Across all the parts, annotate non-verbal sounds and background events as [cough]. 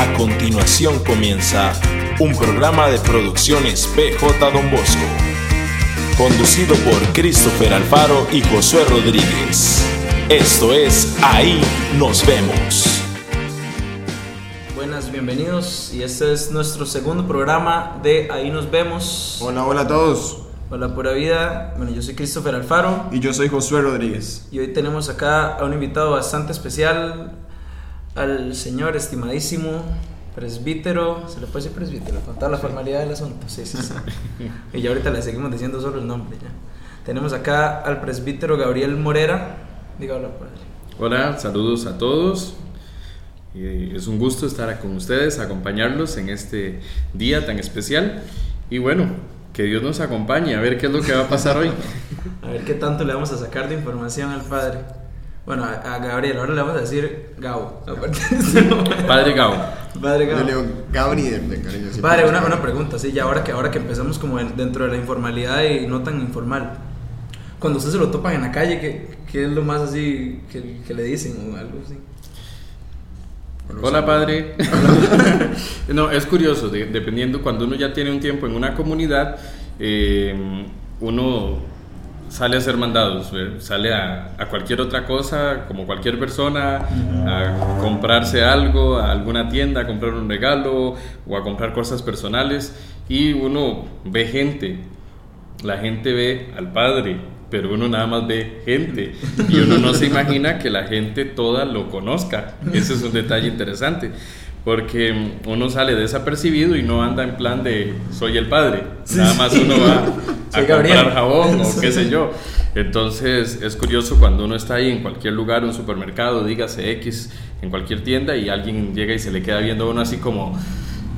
A continuación comienza un programa de producciones PJ Don Bosco, conducido por Christopher Alfaro y Josué Rodríguez. Esto es Ahí nos vemos. Buenas, bienvenidos y este es nuestro segundo programa de Ahí nos vemos. Hola, hola a todos. Hola, pura vida. Bueno, yo soy Christopher Alfaro Y yo soy Josué Rodríguez. y hoy tenemos acá a un invitado bastante especial, al señor estimadísimo presbítero, se le puede decir presbítero, con toda la formalidad del asunto, sí, sí, sí. [laughs] y ya ahorita le seguimos diciendo solo el nombre, ya. Tenemos acá al presbítero Gabriel Morera. Diga hola, padre. Hola, saludos a todos. Y es un gusto estar con ustedes, acompañarlos en este día tan especial. Y bueno, que Dios nos acompañe a ver qué es lo que va a pasar hoy. [laughs] A ver qué tanto le vamos a sacar de información al padre. Bueno, a, a Gabriel, ahora le vamos a decir Gabo. [laughs] Padre Gao, Padre Yo Gabo. le digo Gabri de, de cariño. Padre, una, una pregunta, sí, ya ahora que, ahora que empezamos como en- dentro de la informalidad y no tan informal. Cuando usted se lo topan en la calle, ¿qué, qué es lo más así que, que le dicen o algo así? hola padre. [laughs] no, es curioso, de- dependiendo cuando uno ya tiene un tiempo en una comunidad, eh, uno sale a hacer mandados, sale a, a cualquier otra cosa, como cualquier persona, a comprarse algo, a alguna tienda, a comprar un regalo o a comprar cosas personales y uno ve gente, la gente ve al padre, pero uno nada más ve gente y uno no se imagina que la gente toda lo conozca. Ese es un detalle interesante. Porque uno sale desapercibido y no anda en plan de soy el padre. Nada más uno va [laughs] a comprar jabón o qué sé yo. Entonces es curioso cuando uno está ahí en cualquier lugar, un supermercado, dígase X, en cualquier tienda y alguien llega y se le queda viendo a uno así como,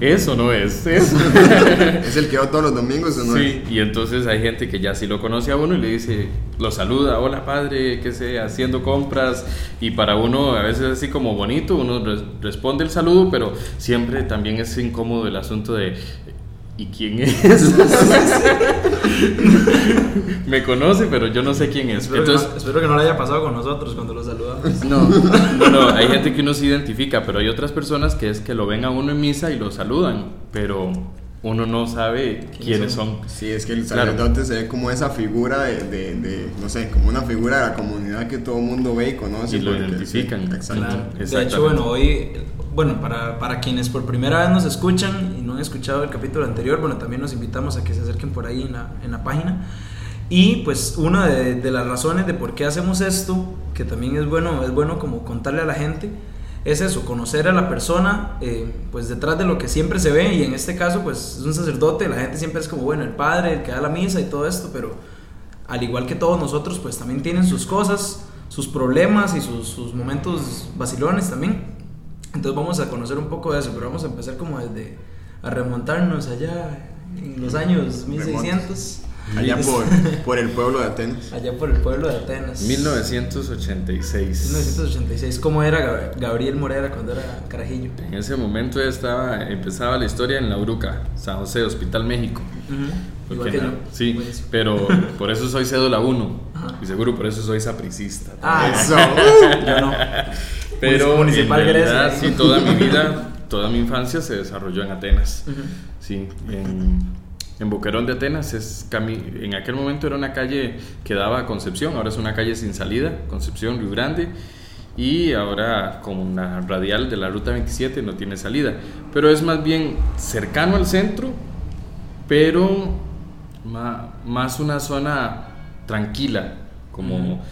eso no es, eso. [laughs] ¿Es el que va todos los domingos o no? Sí, y entonces hay gente que ya sí lo conoce a uno y le dice, lo saluda, hola padre, qué sé, haciendo compras. Y para uno a veces así como bonito, uno res- responde el saludo, pero siempre también es incómodo el asunto de, ¿y quién es? [laughs] [laughs] Me conoce, pero yo no sé quién es. Espero, Entonces, que no, espero que no le haya pasado con nosotros cuando lo saludamos. no, no, no, hay gente que uno se identifica, pero hay otras personas que es que lo ven a uno en misa y lo saludan, pero uno no sabe quiénes son. Sí, es que el Claro. sacerdote se ve como esa figura de, de, de, no sé, como una figura de la comunidad que todo el mundo ve y conoce. Y lo porque- identifican. sí, exacto. Claro. De hecho, bueno, hoy, bueno, para, para quienes por primera vez nos escuchan y no han escuchado el capítulo anterior, bueno, también nos invitamos a que se acerquen por ahí en la, en la página. Y pues una de, de las razones de por qué hacemos esto, que también es bueno, es bueno como contarle a la gente, es eso, conocer a la persona, eh, pues detrás de lo que siempre se ve, y en este caso, pues es un sacerdote, la gente siempre es como, bueno, el padre, el que da la misa y todo esto, pero al igual que todos nosotros, pues también tienen sus cosas, sus problemas y sus, sus momentos vacilones también. Entonces vamos a conocer un poco de eso, pero vamos a empezar como desde a remontarnos allá en los años 1600, Allá por, por el pueblo de Atenas. allá por el pueblo de Atenas. 1986. 1986. ¿Cómo era Gab- Gabriel Morera cuando era carajillo? En ese momento estaba, empezaba la historia en La Uruca, San José, Hospital México. Igual que na- yo. Sí, pero [laughs] por eso soy cédula 1. Ajá. Y seguro por eso soy sapricista. Ah, Eso. [laughs] yo no. [laughs] Pero Municipal en realidad, Grecia. sí, toda mi vida, toda mi infancia se desarrolló en Atenas. Sí, en, en Boquerón de Atenas, es en aquel momento era una calle que daba a Concepción, ahora es una calle sin salida, Concepción, Río Grande, y ahora con la radial de la Ruta 27 no tiene salida, pero es más bien cercano al centro, pero más una zona tranquila, como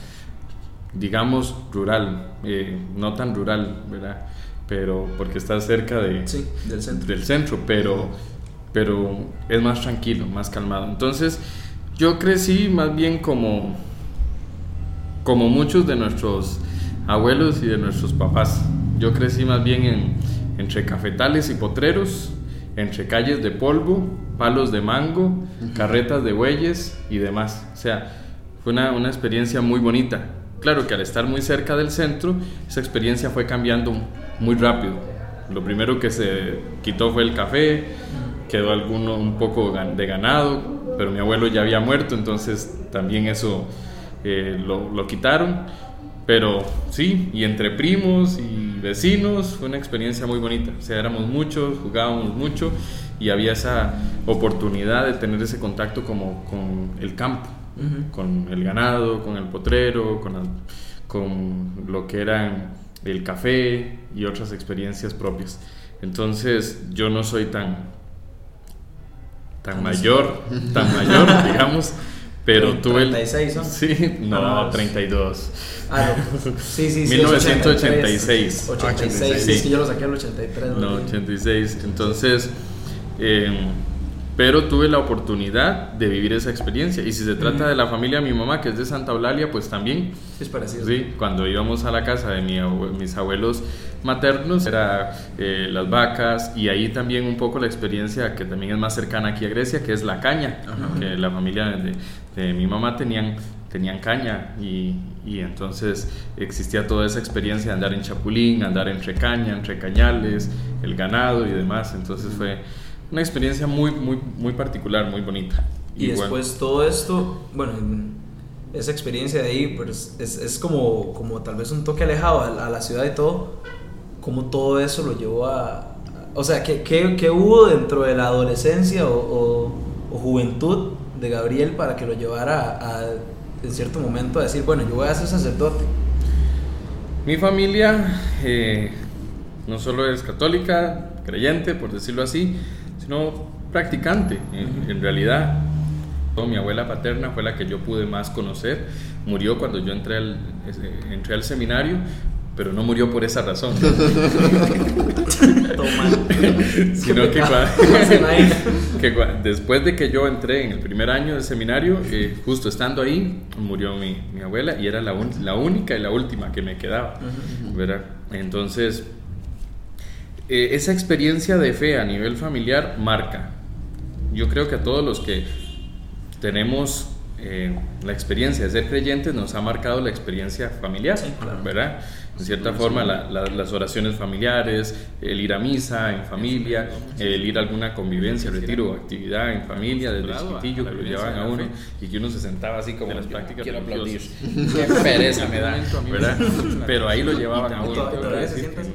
digamos rural, eh, no tan rural, ¿verdad? Pero porque está cerca de, Sí, del centro. del centro, pero, pero es más tranquilo, más calmado. Entonces, yo crecí más bien como, como muchos de nuestros abuelos y de nuestros papás. Yo crecí más bien en, entre cafetales y potreros, entre calles de polvo, palos de mango, carretas de bueyes y demás. O sea, fue una, una experiencia muy bonita. Claro que al estar muy cerca del centro, esa experiencia fue cambiando muy rápido. Lo primero que se quitó fue el café, quedó alguno un poco de ganado, pero mi abuelo ya había muerto, entonces también eso eh, lo, lo quitaron. Pero sí, y entre primos y vecinos, fue una experiencia muy bonita. O sea, éramos muchos, jugábamos mucho y había esa oportunidad de tener ese contacto como con el campo, con el ganado, con el potrero, con, con lo que eran el café y otras experiencias propias. Entonces yo no soy tan, tan mayor, tan mayor, [laughs] digamos, pero tuve el... 36 son? Sí, no, 32. Ah, no, pues, sí, sí, sí. 1986. 86, sí. es que yo lo saqué al 83. No, 86. Entonces, eh, pero tuve la oportunidad de vivir esa experiencia. Y si se trata de la familia de mi mamá, que es de Santa Eulalia, pues también. Es parecido. Sí, cuando íbamos a la casa de mi mis abuelos maternos, era eh, las vacas y ahí también un poco la experiencia que también es más cercana aquí a Grecia, que es la caña, que la familia de, de, mi mamá tenían, tenían caña y, y, entonces existía toda esa experiencia de andar en chapulín, andar entre caña, entre cañales, el ganado y demás. Entonces fue una experiencia muy, muy, muy particular, muy bonita. Y, después todo esto, bueno, esa experiencia de ahí, pues es, es como, como tal vez un toque alejado a, la ciudad y todo, como todo eso lo llevó a... o sea, ¿qué, ¿qué, qué, hubo dentro de la adolescencia o, o, juventud de Gabriel para que lo llevara a, en cierto momento a decir, bueno, yo voy a ser sacerdote? Mi familia eh, no solo es católica, creyente, por decirlo así, no practicante, en, realidad. Mi abuela paterna fue la que yo pude más conocer. Murió cuando yo entré al, entré al seminario, pero no murió por esa razón. [laughs] [laughs] Sino que, [laughs] después de que yo entré en el primer año del seminario, eh, justo estando ahí, murió mi, mi abuela y era la, la, única y la última que me quedaba. Entonces, eh, esa experiencia de fe a nivel familiar marca. Yo creo que a todos los que tenemos eh, la experiencia de ser creyentes nos ha marcado la experiencia familiar, ¿verdad? En cierta forma, las oraciones familiares, el ir a misa en familia, el ir a alguna convivencia, retiro o actividad en familia, desde chiquitillo que lo llevaban a uno y que uno se sentaba así como en las prácticas. Quiero aplaudir. [laughs] Qué pereza me da, ¿verdad? [laughs] Pero ahí lo llevaban a uno. Una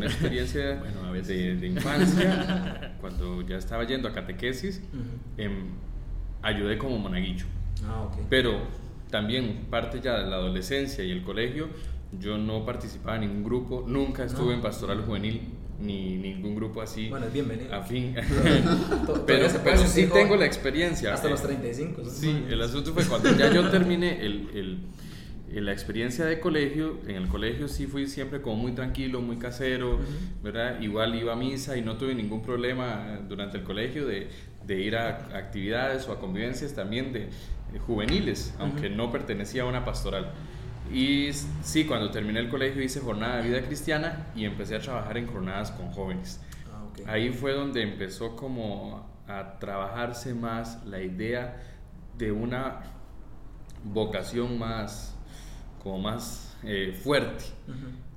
experiencia [laughs] de, de infancia, cuando ya estaba yendo a catequesis, em, ayudé como monaguillo. Ah. Pero también parte ya de la adolescencia y el colegio, yo no participaba en ningún grupo, nunca estuve en pastoral juvenil ni ningún grupo así bueno, es bienvenido. afín. [laughs] [laughs] pero, pero sí tengo la experiencia. Hasta los 35. Sí, el asunto fue cuando ya yo terminé el, el, la experiencia de colegio, en el colegio sí fui siempre como muy tranquilo, muy casero, ¿verdad? Igual iba a misa y no tuve ningún problema durante el colegio de, de ir a actividades o a convivencias también de, juveniles, aunque no pertenecía a una pastoral. Y sí, cuando terminé el colegio hice jornada de vida cristiana y empecé a trabajar en jornadas con jóvenes. Ah, Ahí fue donde empezó como a trabajarse más la idea de una vocación más, como más eh, fuerte,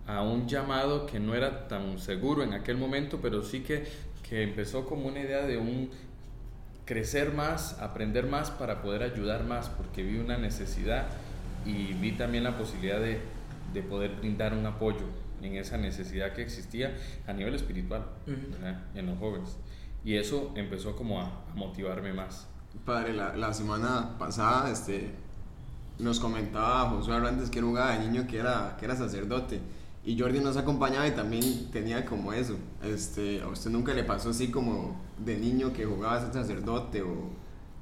a un llamado que no era tan seguro en aquel momento, pero sí que, que empezó como una idea de un crecer más, aprender más para poder ayudar más, porque vi una necesidad y vi también la posibilidad de, de poder brindar un apoyo en esa necesidad que existía a nivel espiritual en los jóvenes. Y eso empezó como a, motivarme más. Padre, la, la, semana pasada este, nos comentaba José Hernández que era un de niño que era, que era sacerdote. Y Jordi nos acompañaba y también tenía como eso. Este, ¿A usted nunca le pasó así como de niño que jugaba a ser sacerdote o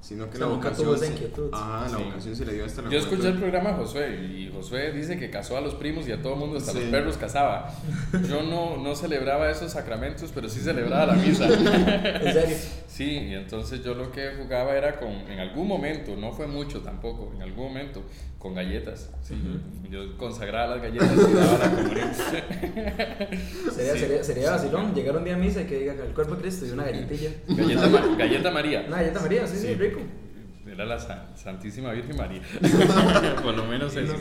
sino que la vocación, se, ah, la vocación se le dio hasta la Yo escuché el programa de Josué y Josué dice que casó a los primos y a todo el mundo, hasta los perros casaba. Yo no, no celebraba esos sacramentos, pero sí celebraba la misa. [laughs] ¿En serio? Sí, y entonces yo lo que jugaba era con, en algún momento, no fue mucho tampoco, en algún momento, con galletas. Sí. Yo consagraba las galletas y daba la comunión. [laughs] sería, sería, sería vacilón llegar un día a misa y que diga el cuerpo de Cristo y una galletilla. Galleta, galleta María. Una galleta María, sí, sí, rico. Era la Santísima Virgen María. [laughs] Por lo menos eso.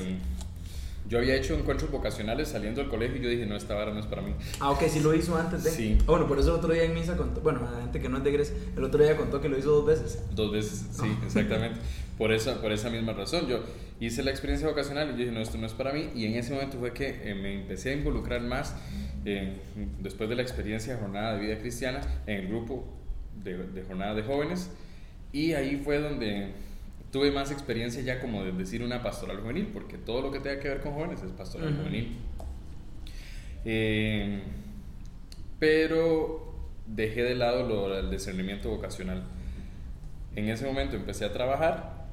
Yo había hecho encuentros vocacionales saliendo del colegio y yo dije, no, esta vara no es para mí. Ah, ok, sí lo hizo antes de. Sí. Ah, bueno, por eso el otro día en misa contó, bueno, la gente que no es de Grecia, el otro día contó que lo hizo dos veces. Dos veces, sí, ah. exactamente. por, esa, por esa misma razón. Yo hice la experiencia vocacional y yo dije, no, esto no es para mí. Y en ese momento fue que eh, me empecé a involucrar más eh, después de la experiencia de Jornada de Vida Cristiana en el grupo de, de Jornada de Jóvenes y ahí fue donde tuve más experiencia ya como de decir una pastoral juvenil, porque todo lo que tenga que ver con jóvenes es pastoral juvenil. Eh, pero dejé de lado lo, el discernimiento vocacional. En ese momento empecé a trabajar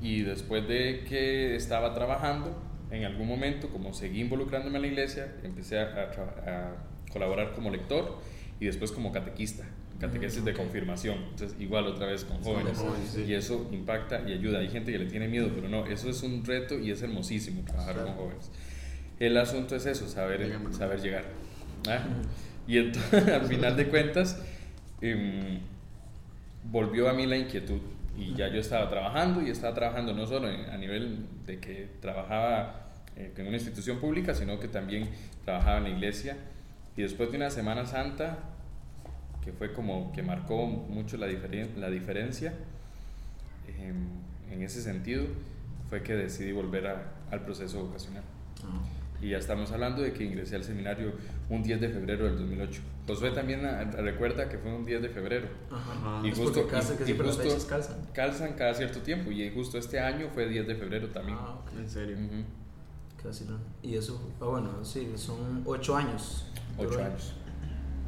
y después de que estaba trabajando, en algún momento, como seguí involucrándome en la iglesia, empecé a, a colaborar como lector y después como catequista catequesis de confirmación. Entonces, igual otra vez con jóvenes. Y eso impacta y ayuda. Hay gente que le tiene miedo, pero no, eso es un reto y es hermosísimo trabajar con jóvenes. El asunto es eso, saber, saber llegar. ¿ah? Y entonces, [laughs] al final de cuentas, em, volvió a mí la inquietud. Y ya yo estaba trabajando y estaba trabajando no solo a nivel de que trabajaba eh, en una institución pública, sino que también trabajaba en la iglesia. Y después de una Semana Santa, que fue como que marcó mucho la, la diferencia en ese sentido, fue que decidí volver al proceso vocacional. Ah. Y ya estamos hablando de que ingresé al seminario un 10 de febrero del 2008. Josué también ah, recuerda que fue un 10 de febrero. Y justo, calzan. calzan. cada cierto tiempo. Y justo este año fue 10 de febrero también. Ah, En serio. Casi no. Y eso, bueno, sí, son 8 años. 8 años.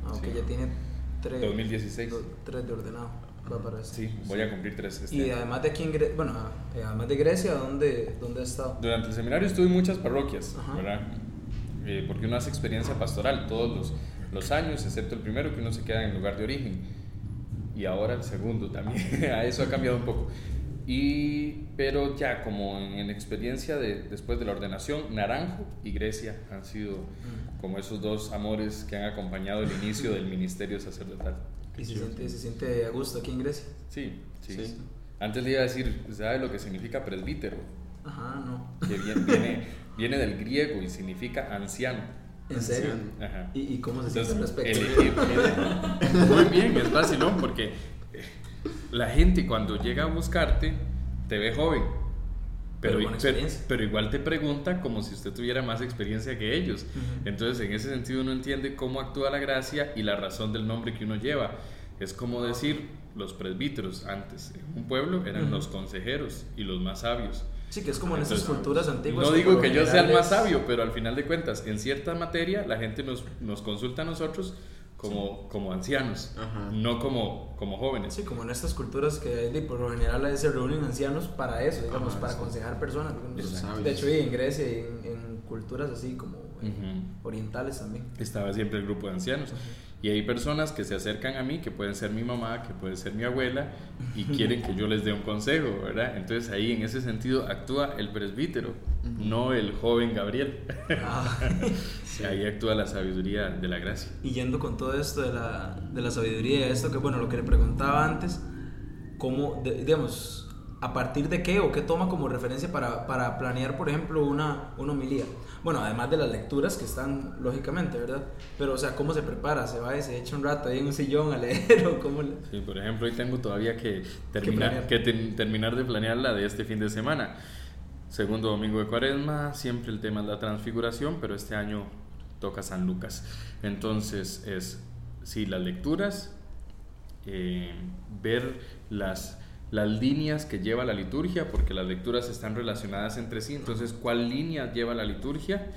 Aunque ya tiene 2016. 3 de ordenado. Va para Sí, voy a cumplir 3 este Y además de aquí en Grecia, bueno, eh, además de Grecia, ¿dónde, ¿dónde has estado? Durante el seminario estuve en muchas parroquias, ¿verdad? Eh, porque uno hace experiencia pastoral todos los, los años, excepto el primero que uno se queda en el lugar de origen. Y ahora el segundo también, [laughs] a eso ha cambiado un poco. Y, pero ya como en, experiencia de, después de la ordenación, Naranjo y Grecia han sido como esos dos amores que han acompañado el inicio del ministerio sacerdotal. ¿Y se siente, se siente, a gusto aquí en Grecia? Sí, sí. Antes le iba a decir, ¿sabe lo que significa presbítero? Ajá, no. Que viene, viene, del griego y significa anciano. ¿En serio? Ajá. ¿Y, cómo se siente al respecto? [laughs] muy bien, es fácil, ¿no? Porque la gente cuando llega a buscarte te ve joven pero, pero, igual te pregunta como si usted tuviera más experiencia que ellos. Entonces, en ese sentido, uno entiende cómo actúa la gracia y la razón del nombre que uno lleva. Es como decir, los presbíteros antes en un pueblo eran los consejeros y los más sabios. Sí, que es como en esas culturas antiguas. No digo que yo sea el más sabio, pero al final de cuentas, en cierta materia, la gente nos, nos consulta a nosotros como, como ancianos, no como, como jóvenes. Sí, como en estas culturas que por lo general se reúnen ancianos para eso, digamos, para aconsejar personas. De hecho, y en Grecia y en, culturas así como eh, orientales también. Estaba siempre el grupo de ancianos. Y hay personas que se acercan a mí, que pueden ser mi mamá, que puede ser mi abuela, y [laughs] quieren que yo les dé un consejo, ¿verdad? Entonces ahí en ese sentido actúa el presbítero, no el joven Gabriel. Ah, [laughs] ahí actúa la sabiduría de la gracia. Y yendo con todo esto de la, de la sabiduría, esto que, bueno, lo que le preguntaba antes, ¿cómo, digamos, a partir de qué o qué toma como referencia para, para planear, por ejemplo, una, una homilía? Bueno, además de las lecturas que están, lógicamente, ¿verdad? Pero, o sea, ¿cómo se prepara? ¿Se va y se echa un rato ahí en un sillón a leer [laughs] o cómo? Sí, por ejemplo, hoy tengo todavía que terminar, que terminar de planear la de este fin de semana. Segundo domingo de cuaresma, siempre el tema es la transfiguración, pero este año toca San Lucas. Entonces, es, sí, las lecturas, eh, ver las las líneas que lleva la liturgia, porque las lecturas están relacionadas entre sí, entonces cuál línea lleva la liturgia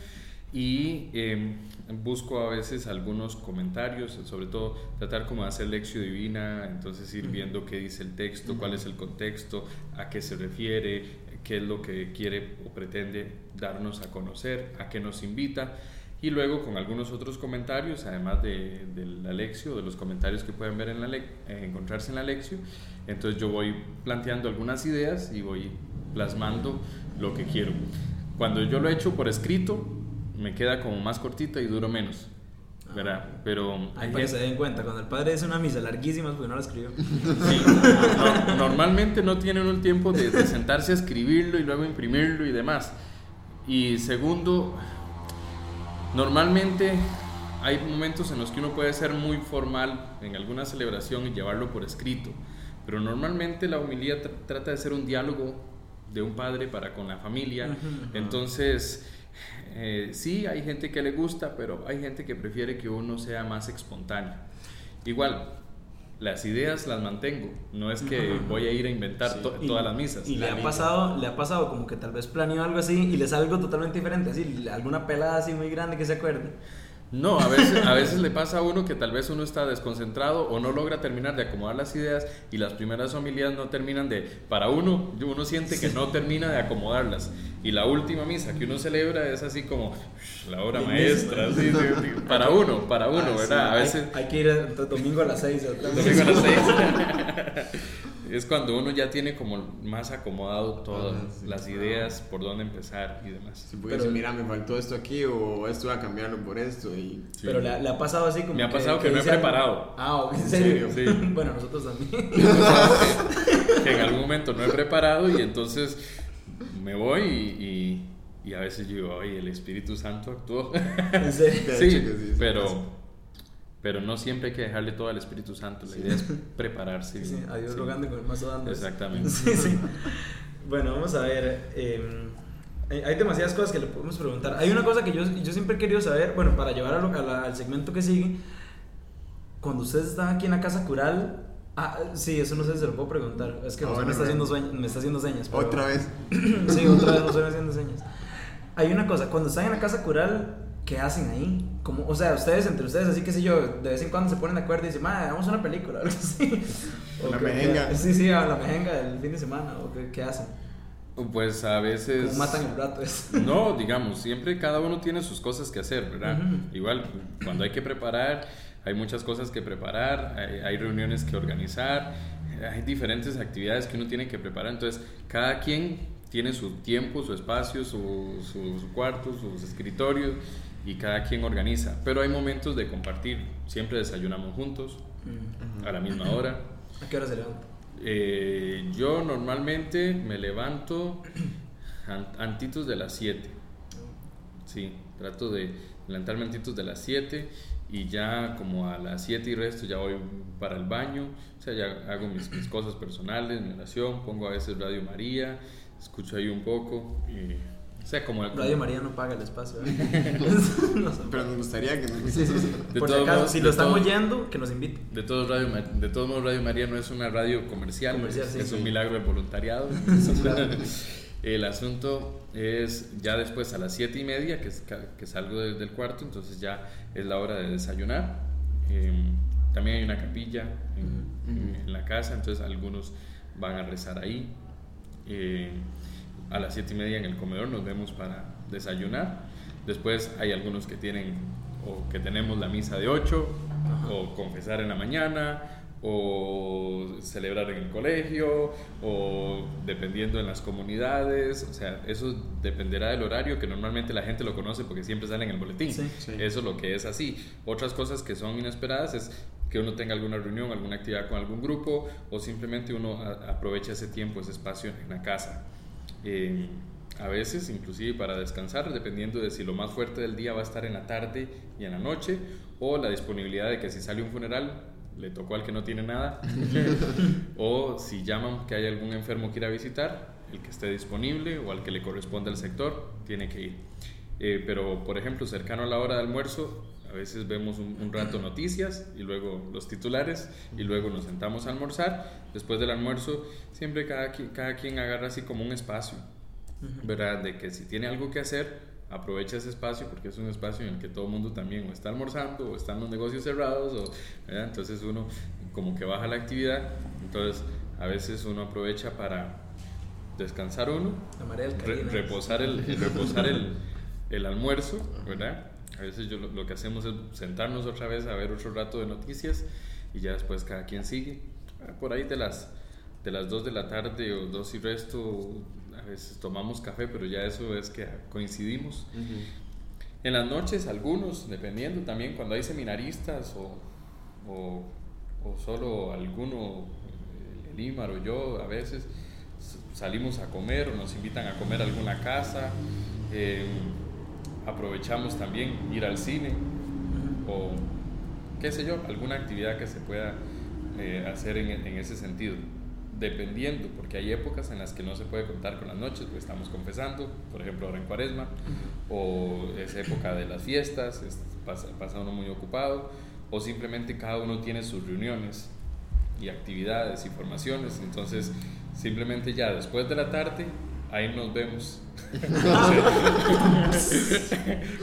y em, busco a veces algunos comentarios, sobre todo tratar como de hacer lección divina, entonces ir viendo qué dice el texto, cuál es el contexto, a qué se refiere, qué es lo que quiere o pretende darnos a conocer, a qué nos invita y luego con algunos otros comentarios, además de, de la lección, de los comentarios que pueden ver en la eh, encontrarse en la lección, entonces yo voy planteando algunas ideas y voy plasmando lo que quiero. Cuando yo lo he hecho por escrito, me queda como más cortita y duro menos. ¿verdad? Pero para que se den cuenta, cuando el padre dice una misa larguísima porque no la escribió. [laughs] Sí, normalmente no tienen un tiempo de, de sentarse a escribirlo y luego imprimirlo y demás. Y segundo, Normalmente hay momentos en los que uno puede ser muy formal en alguna celebración y llevarlo por escrito, pero normalmente la homilía trata de ser un diálogo de un padre para con la familia. Entonces, Eh, sí, hay gente que le gusta, pero hay gente que prefiere que uno sea más espontáneo. Igual, las ideas las mantengo, no es que voy a ir a inventar to- Y- todas las misas. Y le La ha pasado, le ha pasado como que tal vez planeó algo así y le sale algo totalmente diferente, así, alguna pelada así muy grande que se acuerde. No, a veces, a veces le pasa a uno que tal vez uno está desconcentrado o no logra terminar de acomodar las ideas y las primeras homilías no terminan de, para uno, uno siente que no termina de acomodarlas. Y la última misa que uno celebra es así como la obra El maestra, sí, sí, sí, para uno, para uno, Ah, sí, ¿verdad? A Hay- veces... Hay, que ir el domingo a las 6. Domingo a las seis. [laughs] es cuando uno ya tiene como más acomodado todas sí. las ideas, por dónde empezar y demás. Si pudiese, Pero- mira, me faltó esto aquí o esto voy a cambiarlo por esto y... Sí. Pero le, ha- le ha pasado así como. Me ha pasado que no he dice algo- preparado. Ah, ok, ¿en serio? Sí. [laughs] bueno, nosotros también. [laughs] que en algún momento no he preparado y entonces me voy y, y- y a veces digo, oye, el Espíritu Santo actuó. En [laughs] serio. Sí, sí, sí pero. Pero no siempre hay que dejarle todo al Espíritu Santo. La idea es [laughs] prepararse. Sí, bien. a Dios Sí. rogando con el mazo dando. Exactamente. Sí, sí. Bueno, vamos a ver. eh, hay hay demasiadas cosas que le podemos preguntar. Hay una cosa que yo, yo siempre he querido saber, bueno, para llevar a lo- a la- al segmento que sigue. Cuando ustedes están aquí en la casa cural. Ah, sí, eso no sé si se lo puedo preguntar. Es que Ah, José me, está haciendo sueños, me está haciendo señas. pero- Otra vez. [clears throat] sí, otra vez José me está haciendo señas. Hay una cosa, cuando están en la casa cural, ¿qué hacen ahí? Como, o sea, ustedes entre ustedes, así que sé yo, de vez en cuando se ponen de acuerdo y dicen, madre, hagamos una película, [laughs] algo así. O La mejenga. que- Sí, sí, a la mejenga del fin de semana, o qué, qué hacen. Pues a veces... ¿Cómo matan el rato? Es. [laughs] No, digamos, siempre cada uno tiene sus cosas que hacer, ¿verdad? Ujú. Igual, cuando hay que preparar, hay muchas cosas que preparar, hay, hay reuniones que organizar, hay diferentes actividades que uno tiene que preparar, entonces cada quien tiene su tiempo, su espacio, su, su, su cuarto, sus escritorios y cada quien organiza, pero hay momentos de compartir, siempre desayunamos juntos Mm. a la misma hora. ¿A qué hora se levanta? Eh, yo normalmente me levanto an- antitos de las 7. Sí, trato de levantarme antitos de las 7 y ya como a las 7 y resto ya voy para el baño, o sea, ya hago mis, mis cosas personales, mi oración, pongo a veces Radio María, escucho ahí un poco y, o sea, como... Radio María no paga el espacio. ¿eh? [laughs] [laughs] Pero nos gustaría que... Sí, sí, sí. [laughs] De Por si acaso, modos- si de lo están todos- oyendo, que nos inviten. De todos, radio, Ma- de todos modos, Radio María no es una radio comercial, Comercial, es, sí, es sí. un milagro del voluntariado. El asunto es ya después a las siete y media que, que salgo de- del cuarto, entonces ya es la hora de desayunar. Eh, también hay una capilla en, en- en la casa, entonces algunos van a rezar ahí. Eh, a las siete y media en el comedor nos vemos para desayunar. Después hay algunos que tienen o que tenemos la misa de 8 o confesar en la mañana o celebrar en el colegio o dependiendo en las comunidades, o sea, eso dependerá del horario que normalmente la gente lo conoce porque siempre sale en el boletín. Sí. Sí. Eso es lo que es así. Otras cosas que son inesperadas es que uno tenga alguna reunión, alguna actividad con algún grupo o simplemente uno aprovecha ese tiempo, ese espacio en la casa. Eh, a veces, inclusive para descansar, dependiendo de si lo más fuerte del día va a estar en la tarde y en la noche, o la disponibilidad de que si sale un funeral, le tocó al que no tiene nada, [laughs] o si llaman que hay algún enfermo que ir a visitar, el que esté disponible o al que le corresponde al sector, tiene que ir. Eh, pero, por ejemplo, cercano a la hora de almuerzo, a veces vemos un, un rato noticias y luego los titulares y luego nos sentamos a almorzar. Después del almuerzo, siempre cada, cada quien agarra así como un espacio, ¿verdad? De que si tiene algo que hacer, aprovecha ese espacio porque es un espacio en el que todo el mundo también o está almorzando o están los negocios cerrados, o, ¿verdad? Entonces uno como que baja la actividad, entonces a veces uno aprovecha para descansar uno re- reposar el, reposar el, el almuerzo, ¿verdad? A veces yo lo, lo que hacemos es sentarnos otra vez a ver otro rato de noticias y ya después cada quien sigue. Ah, Por ahí de las, de las 2 de la tarde o 2 y resto, a veces tomamos café, pero ya eso es que coincidimos. En las noches, algunos, dependiendo también, cuando hay seminaristas o, o, o solo alguno, el Imar o yo, a veces salimos a comer o nos invitan a comer a alguna casa. eh, aprovechamos también ir al cine o qué sé yo, alguna actividad que se pueda eh, hacer en, en ese sentido. dependiendo, porque hay épocas en las que no se puede contar con las noches, porque estamos confesando, por ejemplo ahora en cuaresma, o es época de las fiestas, es- pasa, pasa uno muy ocupado, o simplemente cada uno tiene sus reuniones y actividades y formaciones, entonces simplemente ya después de la tarde, ahí nos vemos. [laughs]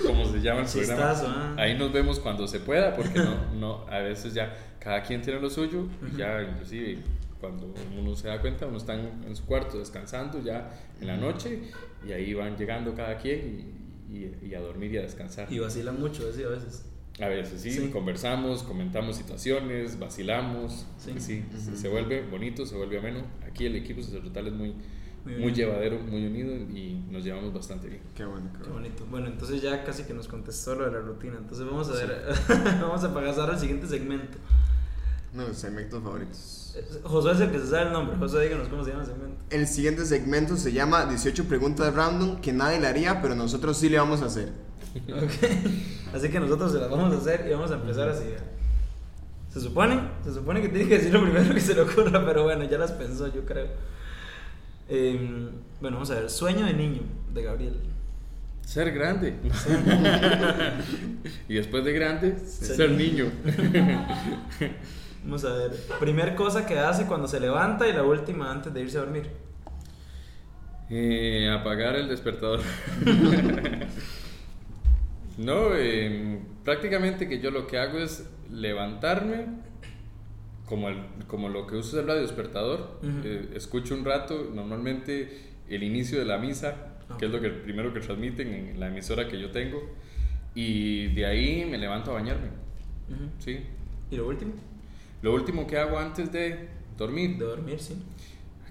Como se llama el programa. Chistazo, ah. Ahí nos vemos cuando se pueda, porque no, no, a veces ya cada quien tiene lo suyo y ya inclusive cuando uno se da cuenta, uno está en, en su cuarto descansando ya en la noche y ahí van llegando cada quien y, y- y a dormir y a descansar. Y vacilan mucho, así a veces. A veces sí, Sí. conversamos, comentamos situaciones, vacilamos, Sí. sí, se, se vuelve bonito, se vuelve ameno. Aquí el equipo sacerdotal es muy, Muy muy, llevadero, muy unido y nos llevamos bastante bien. Qué bueno, qué Qué bueno. bonito. Bueno, entonces ya casi que nos contestó lo de la rutina. Entonces vamos a ver, [laughs] vamos a pasar al siguiente segmento. Uno de los segmentos favoritos. Eh, Josué es el que se sabe el nombre. Josué, díganos cómo se llama el segmento. El siguiente segmento se llama 18 preguntas random que nadie le haría, pero nosotros sí le vamos a hacer. [laughs] Ok. Así que nosotros se las vamos a hacer y vamos a empezar así. Se supone, se supone que tiene que decir lo primero que se le ocurra, pero bueno, ya las pensó, yo creo. Em, bueno, vamos a ver. Sueño de niño, de Gabriel. Ser grande. [laughs] y después de grande, Ser ser, niño. [laughs] Vamos a ver. Primer cosa que hace cuando se levanta y la última antes de irse a dormir. Eh, apagar el despertador. [laughs] no, eh, prácticamente que yo lo que hago es levantarme, como, el- como lo que uso es el radio despertador, Ujú. eh, escucho un rato, normalmente el inicio de la misa, que es lo que primero que transmiten en la emisora que yo tengo, y de ahí me levanto a bañarme. Ujú. ¿sí? ¿Y lo último? Lo último que hago antes de dormir, De dormir, sí.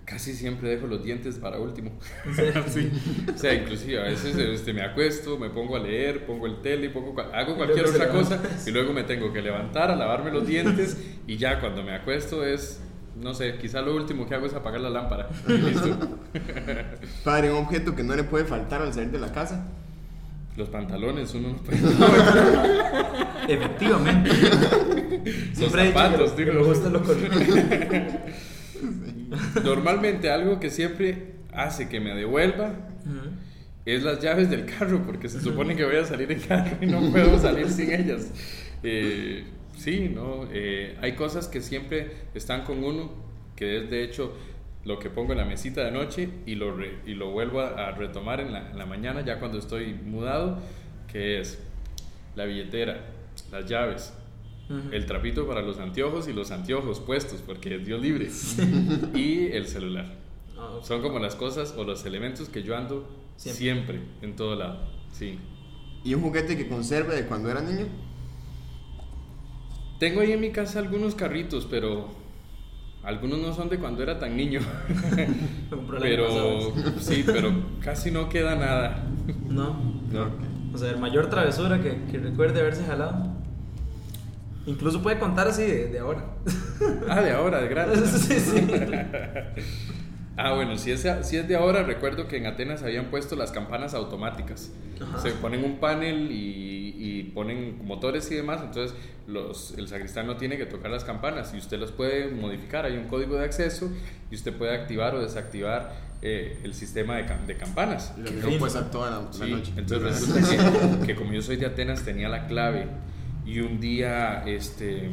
Casi siempre dejo los dientes para último. [laughs] Sí. [laughs] O sea, inclusive a veces este, me acuesto, me pongo a leer, pongo el tele, pongo, hago cualquier otra cosa y luego me tengo que levantar a lavarme los dientes y ya cuando me acuesto es, no sé, quizá lo último que hago es apagar la lámpara. [laughs] Y listo. Padre, un objeto que no le puede faltar al salir de la casa. Los pantalones, uno no puede... Efectivamente. Siempre dicho que zapatos, digo. me gusta lo. [laughs] Normalmente algo que siempre hace que me devuelva es las llaves del carro, porque se supone que voy a salir en carro y no puedo salir sin ellas. Eh, sí, ¿no? Eh, hay cosas que siempre están con uno, que es de hecho lo que pongo en la mesita de noche y lo, re- y lo vuelvo a, a retomar en la, en la mañana, ya cuando estoy mudado, que es la billetera, las llaves, El trapito para los anteojos y los anteojos puestos, porque es Dios libre, y el celular. Ah. Son como las cosas o los elementos que yo ando Siempre. siempre, en todo lado. Sí. ¿Y un juguete que conserve de cuando era niño? Tengo ahí en mi casa algunos carritos, pero algunos no son de cuando era tan niño. [laughs] Pero sí, pero casi no queda nada. No. No. O sea, el mayor travesura que, que recuerde haberse jalado. Incluso puede contar así de, de ahora. [laughs] Ah, de ahora, de [laughs] sí, sí. [laughs] Ah, bueno, si es, si es de ahora, recuerdo que en Atenas habían puesto las campanas automáticas. Ajá. Se ponen un panel y, y ponen motores y demás, entonces los, el sacristán no tiene que tocar las campanas y usted las puede modificar. Hay un código de acceso y usted puede activar o desactivar eh, el sistema de, cam- de campanas. Y lo dejó fino. puesta toda la, la Sí, noche. entonces resulta que, que como yo soy de Atenas tenía la clave y un día este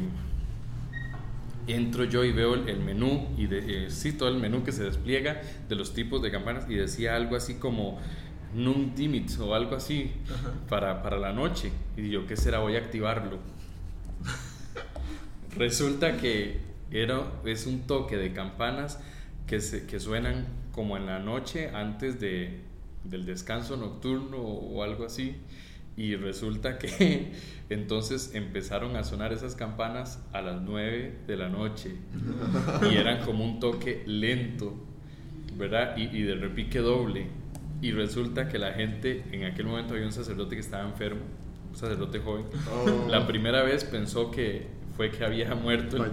entro yo y veo el, el menú y de, eh, sí todo el menú que se despliega de los tipos de campanas y decía algo así como Num Dimit o algo así para, para la noche. Y yo qué será voy a activarlo [laughs] resulta que era, es un toque de campanas que, se, que suenan como en la noche antes de, del descanso nocturno o algo así. Y resulta que [laughs] entonces empezaron a sonar esas campanas a las 9 de la noche. Y eran como un toque lento, ¿verdad? Y, y de repique doble. Y resulta que la gente, en aquel momento había un sacerdote que estaba enfermo, un sacerdote joven. Oh. La primera vez pensó que fue que había [laughs] muerto el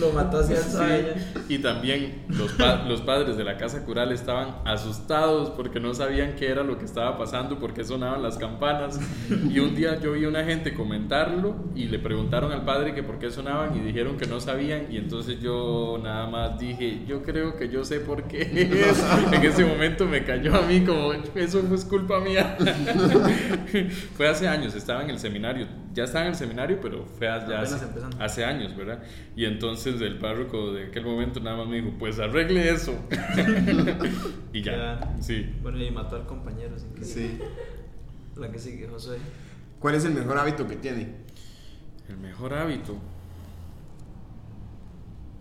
Lo mató hacia Sí. Y también los, pa- los padres de la casa cural estaban asustados porque no sabían qué era lo que estaba pasando, porque sonaban las campanas. Y un día yo vi a una gente comentarlo y le preguntaron al padre que por qué sonaban y dijeron que no sabían. Y entonces yo nada más dije, yo creo que yo sé por qué. es". [laughs] en ese momento me cayó a mí como, eso fue culpa mía. [laughs] fue hace años, estaba en el seminario. Ya estaba en el seminario, pero fue ya hace, años, ¿verdad? Y entonces el párroco de aquel momento nada más me dijo, pues arregle eso. [laughs] y ya, Ya. sí. Bueno, y mató al compañero sin que. Sí. La que sigue, José. ¿Cuál es el mejor hábito que tiene? El mejor hábito.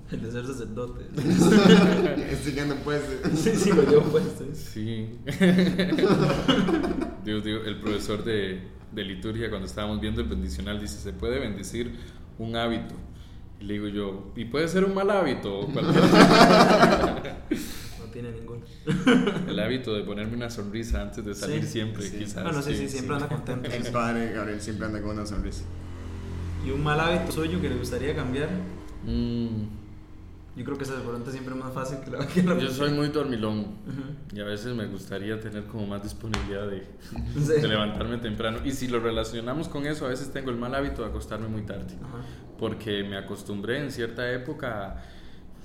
El de ser sacerdote. [laughs] este ya no puede ser. sí, sí, lo llevo puesto. Sí. [laughs] Dios, Dios, el profesor de, de liturgia cuando estábamos viendo el bendicional dice, se puede bendecir un hábito. Y le digo yo, ¿y puede ser un mal hábito? [laughs] o cualquier- No tiene ninguno. [laughs] el hábito de ponerme una sonrisa antes de salir Sí, siempre, sí. quizás. Bueno, sí, sí, siempre anda contento. El padre Gabriel siempre anda con una sonrisa. Y un mal hábito suyo que le gustaría cambiar. Mm, Yo creo que ese de siempre es más fácil que la [laughs] que la- yo soy muy dormilón. Ujú. Y a veces me gustaría tener como más disponibilidad de, [laughs] Sí. de levantarme temprano. Y si lo relacionamos con eso, a veces tengo el mal hábito de acostarme muy tarde. Ajá. Porque me acostumbré en cierta época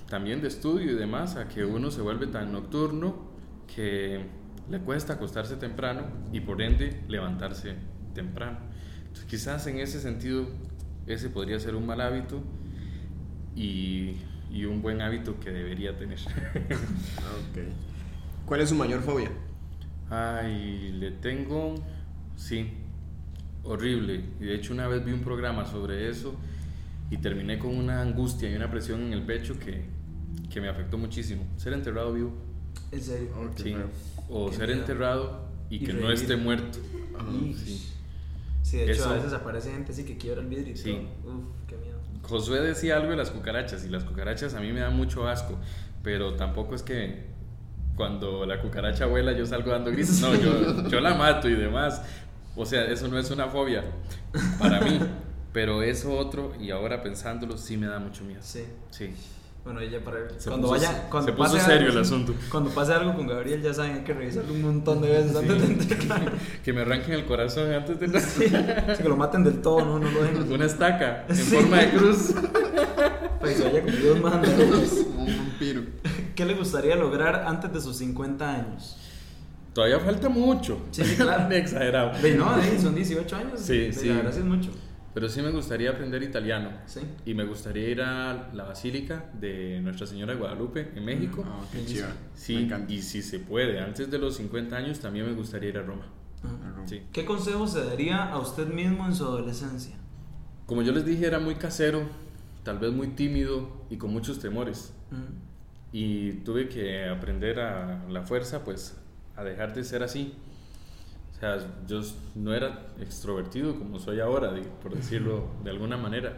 también de estudio y demás a que uno se vuelve tan nocturno que le cuesta acostarse temprano y por ende levantarse temprano. Entonces, quizás en ese sentido ese podría ser un mal hábito y, y un buen hábito que debería tener. [laughs] Ok. ¿Cuál es su mayor fobia? Ay, le tengo, sí, horrible. Y de hecho una vez vi un programa sobre eso y terminé con una angustia y una presión en el pecho que, que me afectó muchísimo. Ser enterrado vivo, En serio. Oh, qué sí. O ser miedo. enterrado y, Y que no revivir. esté muerto. Sí. Sí, de hecho Eso- a veces aparece gente así que quiebra el vidrio y Sí. todo. Uf, qué miedo. Josué decía algo de las cucarachas y las cucarachas a mí me dan mucho asco, pero tampoco es que cuando la cucaracha vuela yo salgo dando gritos, no, yo, yo la mato y demás. O sea, eso no es una fobia para mí, pero eso otro, y ahora pensándolo, sí me da mucho miedo. Sí. Sí. Bueno, ella para Se cuando puso- vaya, cuando se puso pase serio algo- el asunto. Cuando pase algo con Gabriel, ya saben, hay que revisarlo un montón de veces antes de entregar. [laughs] Que me arranquen el corazón antes de Sí, así que lo maten del todo, no, no lo dejen. una estaca en Sí. forma de cruz. [laughs] Para que Dios manda. Como un vampiro. ¿Qué le gustaría lograr antes de sus 50 años? Todavía falta mucho. Sí, sí, claro. [laughs] Exagerado. Ve, no, de- son 18 años. Sí, de- sí. La verdad sí es mucho. Pero sí me gustaría aprender italiano. Sí. Y me gustaría ir a la Basílica de Nuestra Señora de Guadalupe en México. Ah, qué. Me Sí, encanta. y si se puede, antes de los 50 años también me gustaría ir a Roma. Sí. ¿Qué consejo se daría a usted mismo en su adolescencia? Como yo les dije, era muy casero, tal vez muy tímido y con muchos temores. Mm. Y tuve que aprender a la fuerza, pues, a dejar de ser así. O sea, yo no era extrovertido como soy ahora, por decirlo de alguna manera.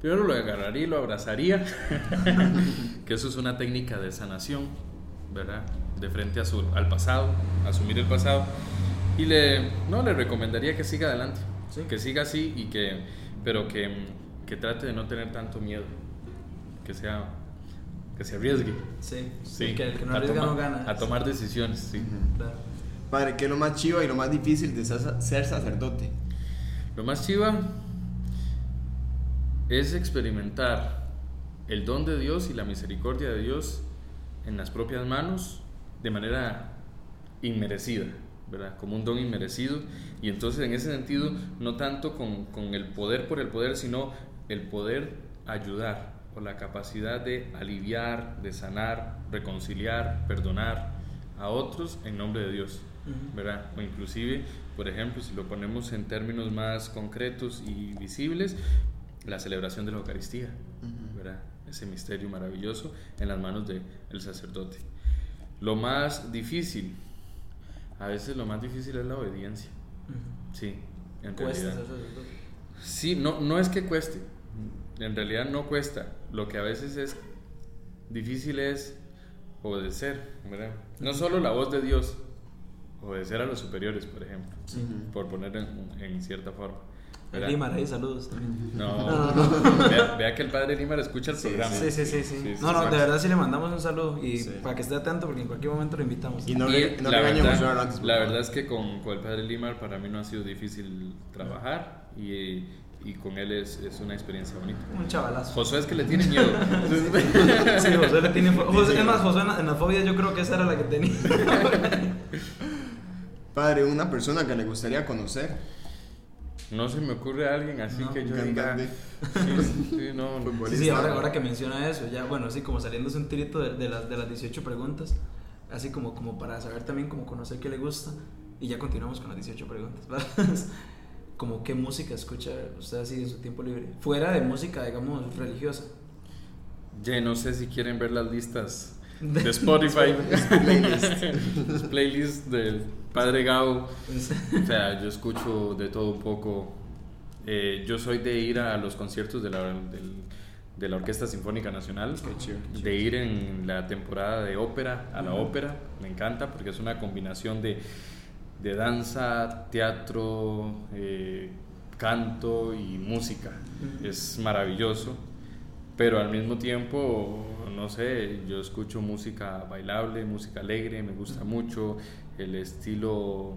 Primero lo agarraría y lo abrazaría, [laughs] que eso es una técnica de sanación, ¿verdad? De frente a su, al pasado, asumir el pasado. Y le, no, le recomendaría que siga adelante, Sí. que siga así, y que, pero que, que trate de no tener tanto miedo, que, sea, que se arriesgue. Sí, Sí, que el que no arriesga tomar- no gana. A tomar decisiones, sí. Claro. Padre, ¿qué es lo más chivo y lo más difícil de ser sacerdote? Lo más chiva es experimentar el don de Dios y la misericordia de Dios en las propias manos de manera inmerecida, ¿verdad? Como un don inmerecido. Y entonces en ese sentido, no tanto con, con el poder por el poder, sino el poder ayudar o la capacidad de aliviar, de sanar, reconciliar, perdonar a otros en nombre de Dios. ¿Verdad? O inclusive, por ejemplo, si lo ponemos en términos más concretos y visibles, la celebración de la Eucaristía, ¿verdad? Ese misterio maravilloso en las manos del sacerdote. Lo más difícil, a veces lo más difícil es la obediencia, sí, en Cuesta realidad. Sí, no, no es que cueste, en realidad no cuesta, lo que a veces es difícil es obedecer, ¿verdad? No solo la voz de Dios, obedecer a los superiores, por ejemplo, por poner en, en cierta forma. ¿verdad? Limar, ahí saludos también. [laughs] No, vea, vea que el padre Limar escucha el programa. Sí, sí, sí, sí. Sí, sí, no, no, sí. de verdad sí le mandamos un saludo y Sí. para que esté atento porque en cualquier momento lo invitamos. Y no, Y re- no la verdad, Josué antes, la verdad es que con, con el padre Limar para mí no ha sido difícil trabajar y, y con él es, es una experiencia bonita. Un chavalazo. Josué es que le tiene miedo. [laughs] Sí, José le tiene. José- es más, José en, la- en las fobias yo creo que esa era la que tenía. [laughs] Padre, una persona que le gustaría conocer. No se me ocurre a alguien así No, que yo diga. Sí, sí, no. Sí, sí, ahora, ahora que menciona eso, ya, bueno, así como saliéndose un tirito de, de las, de las 18 preguntas, así como, como para saber también, como conocer qué le gusta, y ya continuamos con las 18 preguntas, [laughs] ¿verdad? como qué música escucha usted así en su tiempo libre, fuera de música, digamos, religiosa. Ya no sé si quieren ver las listas de Spotify. [laughs] Las playlists del padre Gao. O sea, yo escucho de todo un poco. Eh, yo soy de ir a los conciertos de la, del- de la Orquesta Sinfónica Nacional, Qué chido, qué de ir en la temporada de ópera a la ópera, me encanta porque es una combinación de, de danza, teatro, eh, canto y música. Ujú. Es maravilloso, pero al mismo tiempo, no sé, yo escucho música bailable, música alegre, me gusta mucho el estilo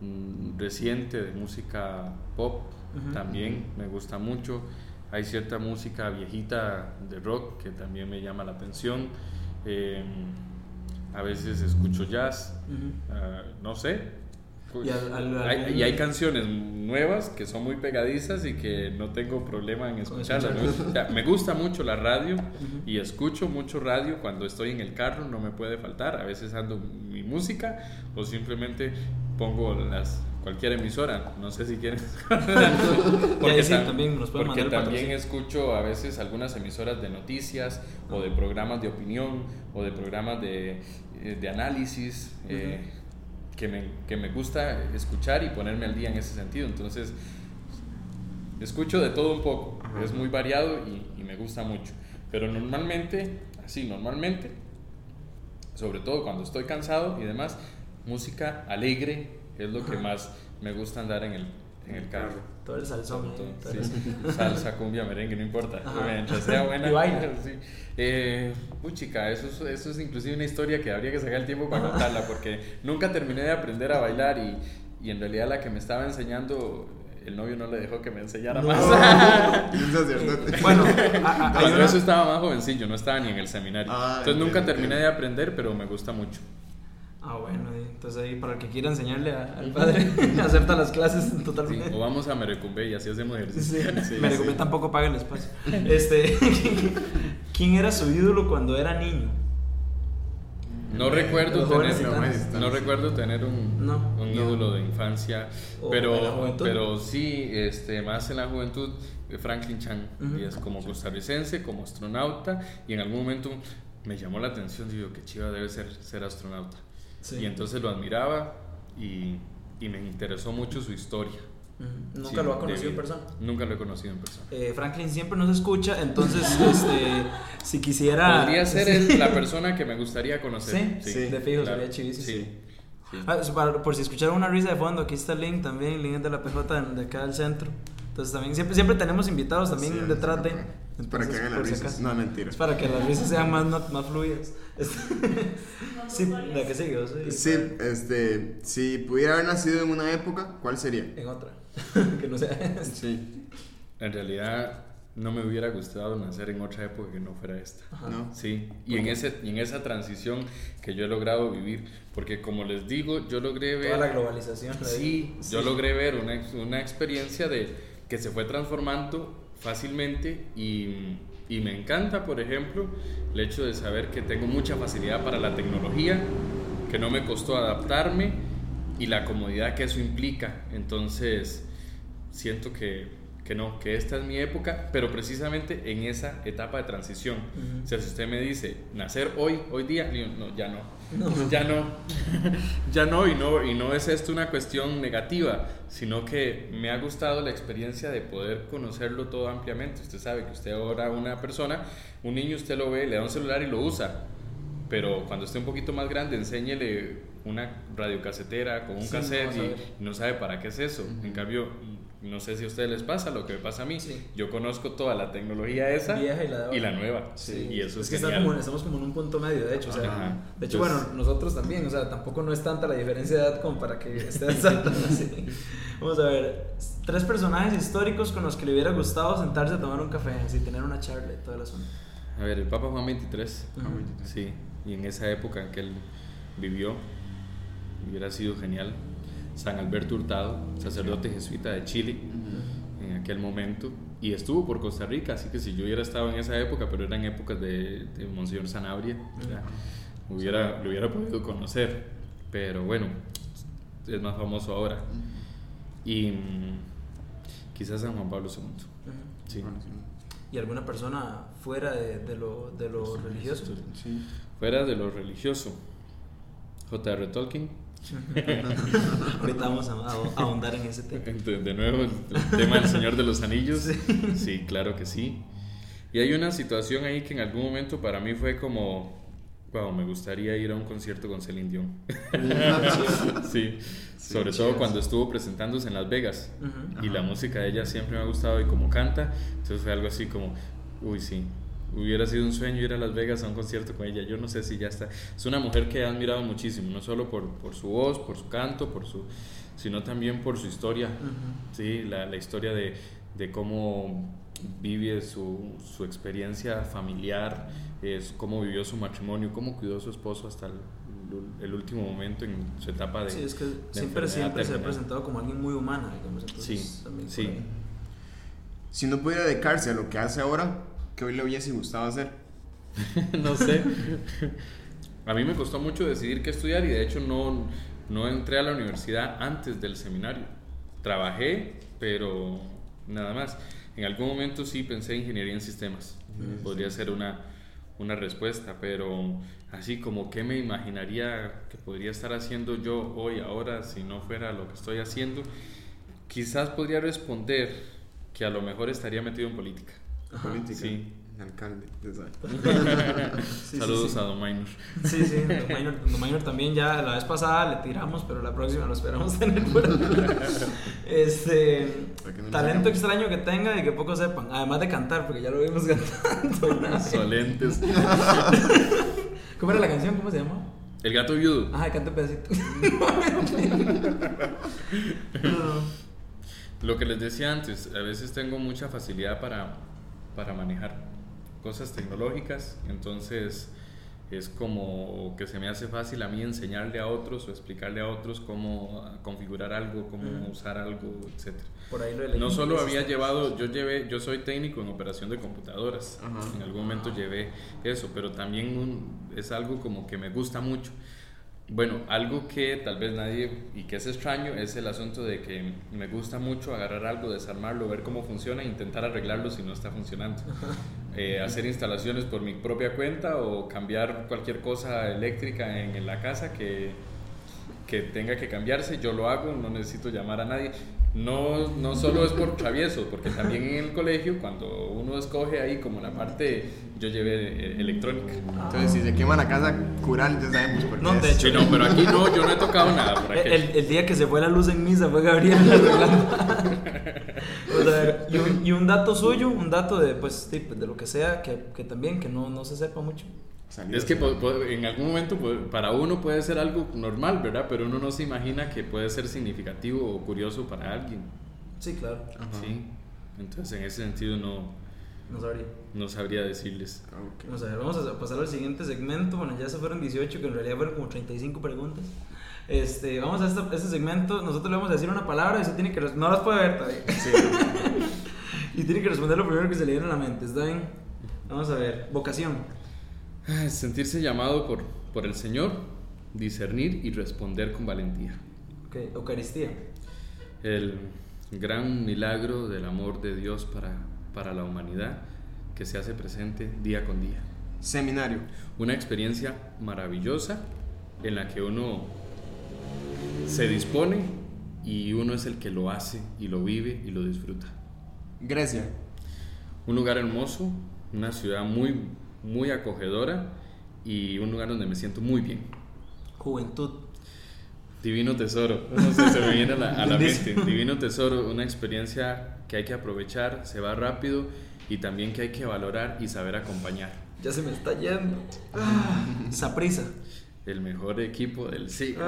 mm, reciente de música pop también me gusta mucho. Hay cierta música viejita de rock que también me llama la atención. Eh, a veces escucho jazz, ah, no sé. Y al- al- hay, algún- y hay canciones nuevas que son muy pegadizas y que no tengo problema en escucharlas. O sea, me gusta mucho la radio y escucho mucho radio cuando estoy en el carro, no me puede faltar. A veces ando mi música o simplemente pongo las cualquier emisora. No sé si quieren. ahí [laughs] [laughs] sí, tam- también nos pueden porque también escucho a veces algunas emisoras de noticias o de programas de opinión o de programas de, eh, de análisis. eh, que me, que me gusta escuchar y ponerme al día en ese sentido. Entonces, escucho de todo un poco, Ajá. es muy variado y, y me gusta mucho. Pero normalmente, así, normalmente, sobre todo cuando estoy cansado y demás, música alegre es lo que más me gusta andar en el, en el carro. Todo el salsón. ¿eh? todo, Todo sí. el- Salsa, cumbia, merengue, no importa. Ajá. Mientras sea [laughs] buena. Y baila. Sí. Eh, puchica, eso es, eso es inclusive una historia que habría que sacar el tiempo para [laughs] contarla porque nunca terminé de aprender a bailar y, y en realidad la que me estaba enseñando, el novio no le dejó que me enseñara No. más. [laughs] Un sacerdote. Bueno, a- a- eso estaba más jovencito, no estaba ni en el seminario. Ah, Entonces nunca terminé entiendo. de aprender, pero me gusta mucho. Ah, bueno, y entonces ahí para el que quiera enseñarle a- al padre, [laughs] acepta las clases Sí, totalmente. o vamos a Merecumbe y así hacemos Sí, ejercicio. sí. Me recomendé tampoco paga el espacio. Este, [laughs] ¿Quién era su ídolo cuando era niño? No recuerdo tener, titanes. no recuerdo tener un, No. un No. ídolo de infancia, O pero, en la juventud. pero sí, este, más en la juventud, eh, Franklin Chan, Ujú. y es como costarricense, como astronauta, y en algún momento me llamó la atención, digo, que chiva debe ser ser astronauta. Sí. Y entonces lo admiraba y, y me interesó mucho su historia. Nunca Sí, lo ha conocido en persona. Nunca lo he conocido en persona. Eh, Franklin siempre nos escucha, entonces, [laughs] este, si quisiera. Podría ser Sí. él la [laughs] persona que me gustaría conocer. Sí, Sí, de fijo, claro. sería chivísimo. Sí, sí. Ah, para- por si escucharon una risa de fondo, aquí está el link también, el link es de la PJ de acá del centro. Entonces también siempre, siempre tenemos invitados también Sí, detrás sí, de. Para- es para que hagan las risas. acaso. No, mentira. Es para que las risas sean más, más, más fluidas. [laughs] sí, la que sigue, sí. Sí, este, si pudiera haber nacido en una época, ¿cuál sería? En otra. [laughs] que no sea esta. Sí, En realidad no me hubiera gustado nacer en otra época que no fuera esta. Ajá. ¿no? Sí, y en, ese, y en esa transición que yo he logrado vivir, porque como les digo, yo logré ver... Toda la globalización. Sí, de- yo logré ver una, una experiencia de que se fue transformando fácilmente y, me encanta, por ejemplo, el hecho de saber que tengo mucha facilidad para la tecnología, que no me costó adaptarme y la comodidad que eso implica. Entonces, siento que, que no, que esta es mi época, pero precisamente en esa etapa de transición. Ujú. O sea, si usted me dice, nacer hoy, hoy día, digo, no, ya no. No. [laughs] Ya no, [laughs] ya no y, no, y no es esto una cuestión negativa, sino que me ha gustado la experiencia de poder conocerlo todo ampliamente. Usted sabe que usted ahora una persona, un niño usted lo ve, le da un celular y lo usa, pero cuando esté un poquito más grande, enséñele una radiocasetera con un Sí, cassette y no sabe para qué es eso. En cambio, no sé si a ustedes les pasa lo que me pasa a mí. Sí. Yo conozco toda la tecnología esa Vieja y la de nueva. Sí. Y eso es, es que está como- estamos como en un punto medio, de hecho. O sea, Ajá. de hecho, Entonces- bueno, nosotros también, o sea, tampoco no es tanta la diferencia de edad como para que estén saltando así. [laughs] Vamos a ver, tres personajes históricos con los que le hubiera gustado sentarse a tomar un café, así tener una charla y todo el asunto. A ver, el Papa Juan 23. Ujú. Sí, y en esa época en que él vivió, hubiera sido genial. San Alberto Hurtado, sacerdote jesuita de Chile, en aquel momento, y estuvo por Costa Rica, así que si yo hubiera estado en esa época, pero eran épocas de, de Monseñor Sanabria, ¿verdad? hubiera, lo hubiera podido conocer, pero bueno, es más famoso ahora. Y mm, quizás San Juan Pablo II. Sí. ¿Y alguna persona fuera de, de lo, de lo religioso? Sí. Fuera de lo religioso, J.R. Tolkien. [laughs] Ahorita vamos a, a ahondar en ese tema. De, de nuevo, el, el tema del Señor de los Anillos. Sí. claro que sí. Y hay una situación ahí que en algún momento para mí fue como, wow, me gustaría ir a un concierto con Celine Dion. [laughs] sí, sobre todo cuando estuvo presentándose en Las Vegas. Y la música de ella siempre me ha gustado y como canta, entonces fue algo así como, uy, sí. Hubiera sido un sueño ir a Las Vegas a un concierto con ella. Yo no sé si ya está. Es una mujer que he admirado muchísimo, no solo por, por su voz, por su canto, por su, sino también por su historia. Sí, la, la historia de, de cómo vive su, su experiencia familiar, es cómo vivió su matrimonio, cómo cuidó a su esposo hasta el, el último momento en su etapa de. Sí, es que siempre, siempre se ha presentado como alguien muy humana, digamos. Entonces, Sí, sí. Si no pudiera dedicarse a lo que hace ahora, ¿qué hoy le hubiese gustado hacer? [laughs] no sé. A mí me costó mucho decidir qué estudiar y de hecho no, no entré a la universidad antes del seminario. Trabajé, pero nada más. En algún momento sí pensé en ingeniería en sistemas. Podría ser una, una respuesta, pero así como qué me imaginaría que podría estar haciendo yo hoy, ahora, si no fuera lo que estoy haciendo, quizás podría responder que a lo mejor estaría metido en política. Política. Sí. Alcalde. [laughs] Sí, Saludos sí, sí. a Don Minor. Sí, sí, Don Minor, Don Minor también ya la vez pasada le tiramos, pero la próxima lo esperamos [laughs] tener por. Este no talento extraño que tenga y que pocos sepan, además de cantar, porque ya lo vimos [laughs] cantando. Solentes. ¿Cómo era la canción? ¿Cómo se llama? El gato viudo. Ajá, canta un pedacito. No. Lo que les decía antes, a veces tengo mucha facilidad para, para manejar cosas tecnológicas, entonces es como que se me hace fácil a mí enseñarle a otros o explicarle a otros cómo configurar algo, cómo Ujú. usar algo, etc. Por ahí lo. No solo había llevado, yo llevé, yo soy técnico en operación de computadoras. Ajá. En algún momento llevé eso, pero también un- es algo como que me gusta mucho. Bueno, algo que tal vez nadie y que es extraño es el asunto de que me gusta mucho agarrar algo, desarmarlo, ver cómo funciona e intentar arreglarlo si no está funcionando. [laughs] Eh, hacer instalaciones por mi propia cuenta o cambiar cualquier cosa eléctrica en, en la casa que, que tenga que cambiarse, yo lo hago, no necesito llamar a nadie. No, no solo es por travieso, porque también en el colegio, cuando uno escoge ahí como la parte, yo llevé electrónica. Entonces, si se quema la casa, curar, ya sabemos por qué. No, de hecho. Sí, no, pero aquí no, yo no he tocado nada por. El, el día que se fue la luz en misa fue Gabriel [laughs] a ver, y, un, y un dato suyo, un dato de, pues, de lo que sea, que, que también, que no, no se sepa mucho. Salió. Es que en algún momento po- para uno puede ser algo normal, ¿verdad? Pero uno no se imagina que puede ser significativo o curioso para alguien. Sí, claro, Ajá. ¿sí? Entonces en ese sentido no, no sabría. no sabría decirles. Ah, ok. Vamos a ver, vamos a pasar al siguiente segmento. Bueno, ya se fueron 18, que en realidad fueron como 35 preguntas. Este, vamos a este, este segmento. Nosotros le vamos a decir una palabra y usted tiene que. No las puede ver todavía. Sí. [laughs] Y tiene que responder lo primero que se le viene a la mente. ¿Está bien? Vamos a ver. Vocación. Ah, Sentirse llamado por, por el Señor, discernir y responder con valentía. Ok, Eucaristía. El gran milagro del amor de Dios para, para la humanidad que se hace presente día con día. Seminario. Una experiencia maravillosa en la que uno se dispone y uno es el que lo hace y lo vive y lo disfruta. Grecia. Un lugar hermoso, una ciudad muy, muy acogedora y un lugar donde me siento muy bien. Juventud. Divino Tesoro, no sé, se me viene a la, a la Dice. mente. Divino Tesoro, una experiencia que hay que aprovechar, se va rápido y también que hay que valorar y saber acompañar. Ya se me está yendo. Esa prisa. El mejor equipo del siglo.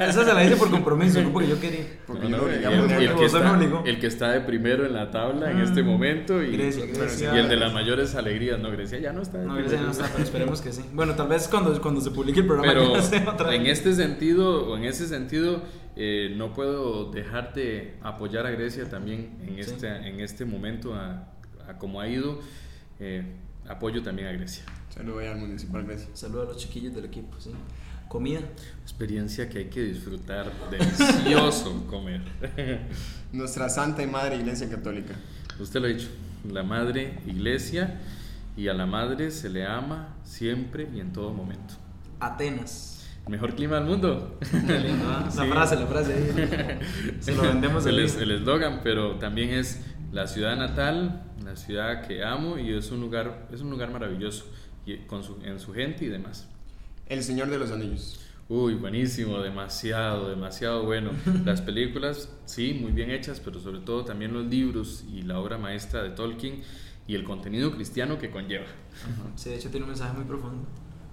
Esa se la hice por compromiso, no porque yo quería. Porque No, yo no, el, obligamos el- el que está, el que está de primero en la tabla en este momento y, Grecia, y Grecia. el de las mayores alegrías, no, Grecia ya no está. No. Grecia no está, pero esperemos que sí. Bueno, tal vez cuando, cuando se publique el programa Pero ya sea otra en este sentido, o en ese sentido, eh, no puedo dejar de apoyar a Grecia también en, Sí. este, en este momento, a, a cómo ha ido. eh, apoyo también a Grecia. Saludo ahí al Municipal Grecia. Saludos a los chiquillos del equipo, sí. Comida. Experiencia que hay que disfrutar, delicioso [laughs] comer. [laughs] Nuestra Santa y Madre Iglesia Católica. Usted lo ha dicho, la madre iglesia y a la madre se le ama siempre y en todo momento. Atenas. Mejor clima del mundo. Qué lindo. La [laughs] Sí. frase, la frase ahí. Se lo vendemos el eslogan, pero también es la ciudad natal, la ciudad que amo y es un lugar, es un lugar maravilloso y con su, en su gente y demás. El Señor de los Anillos. Uy, buenísimo, demasiado, demasiado bueno. [laughs] Las películas, sí, muy bien hechas, pero sobre todo también los libros y la obra maestra de Tolkien y el contenido cristiano que conlleva. Sí, de hecho tiene un mensaje muy profundo.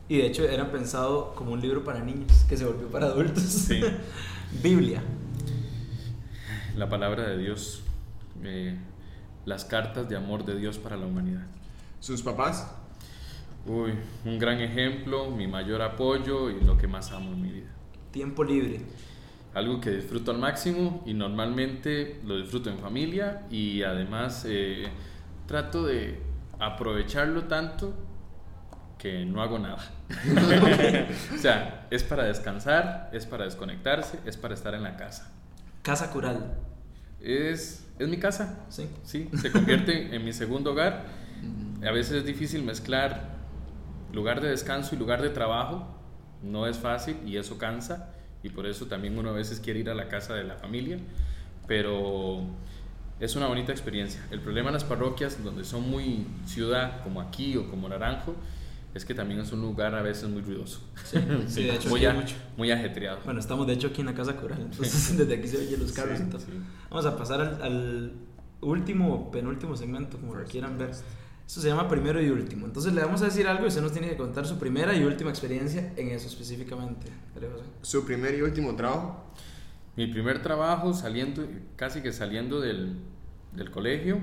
Y de hecho era pensado como un libro para niños, que se volvió para adultos. Sí. [laughs] Biblia. La palabra de Dios, eh, las cartas de amor de Dios para la humanidad. Sus papás. Uy, un gran ejemplo, mi mayor apoyo y lo que más amo en mi vida. Tiempo libre. Algo que disfruto al máximo y normalmente lo disfruto en familia y además eh, trato de aprovecharlo tanto que no hago nada. [laughs] o sea, es para descansar, es para desconectarse, es para estar en la casa. Casa Cural. Es, es mi casa, Sí. Sí, se convierte [laughs] en mi segundo hogar. A veces es difícil mezclar lugar de descanso y lugar de trabajo. No es fácil y eso cansa. Y por eso también uno a veces quiere ir a la casa de la familia. Pero es una bonita experiencia. El problema en las parroquias, donde son muy ciudad, como aquí o como Naranjo, es que también es un lugar a veces muy ruidoso. Sí, sí, [laughs] de hecho muy, sí, a- mucho. muy ajetreado. Bueno, estamos de hecho aquí en la Casa Cural, entonces [laughs] desde aquí se oyen los carros Sí, y todo. sí. Vamos a pasar al, al último, penúltimo segmento, como lo quieran ver. Eso se llama primero y último. Entonces le vamos a decir algo y usted nos tiene que contar su primera y última experiencia en eso específicamente. Dale, José. Su primer y último trabajo. Mi primer trabajo saliendo, casi que saliendo del, del colegio,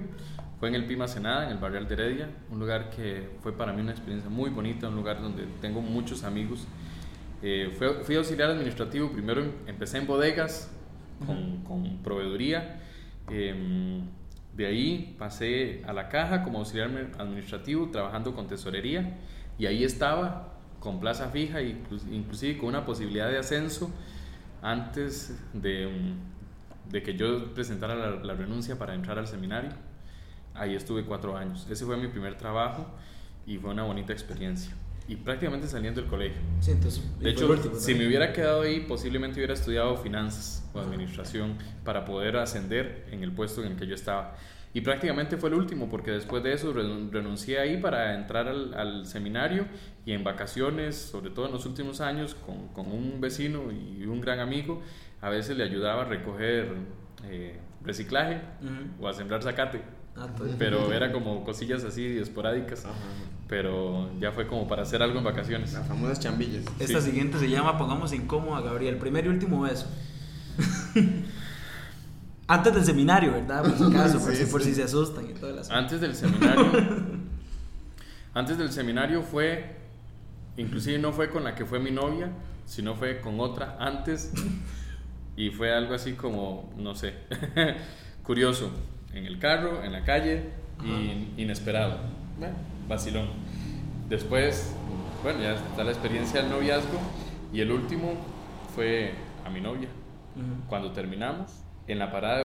fue en el Pima Senada, en el barrio de Heredia, un lugar que fue para mí una experiencia muy bonita, un lugar donde tengo muchos amigos. Eh, fue- fui auxiliar administrativo, primero em- empecé en bodegas con, con proveeduría, em, de ahí pasé a la caja como auxiliar admi- administrativo trabajando con tesorería y ahí estaba con plaza fija, inclus- inclusive con una posibilidad de ascenso antes de, mm, de que yo presentara la, la renuncia para entrar al seminario. Ahí estuve cuatro años. Ese fue mi primer trabajo y fue una bonita experiencia. Y prácticamente saliendo del colegio. Sí, entonces. De hecho, último, si me hubiera quedado ahí, posiblemente hubiera estudiado finanzas o administración para poder ascender en el puesto en el que yo estaba. Y prácticamente fue el último, porque después de eso renun- renuncié ahí para entrar al, al seminario y en vacaciones, sobre todo en los últimos años, con, con un vecino y un gran amigo, a veces le ayudaba a recoger eh, reciclaje Ujú. o a sembrar zacate. Ah, bien. Pero era como cosillas así esporádicas. Ajá. Pero ya fue como para hacer algo en vacaciones. Las famosas chambillas. Esta sí. siguiente se llama Pongamos incómodo a Gabriel. Primer y último beso. [laughs] Antes del seminario, ¿verdad? Por si acaso, por, [laughs] Sí, si, por sí. si se asustan y todas las Antes del seminario, [laughs] antes del seminario fue, inclusive no fue con la que fue mi novia, sino fue con otra antes y fue algo así como, no sé, curioso, en el carro, en la calle y inesperado, bueno, vacilón. Después, bueno, ya está la experiencia del noviazgo y el último fue a mi novia. Cuando terminamos, en la parada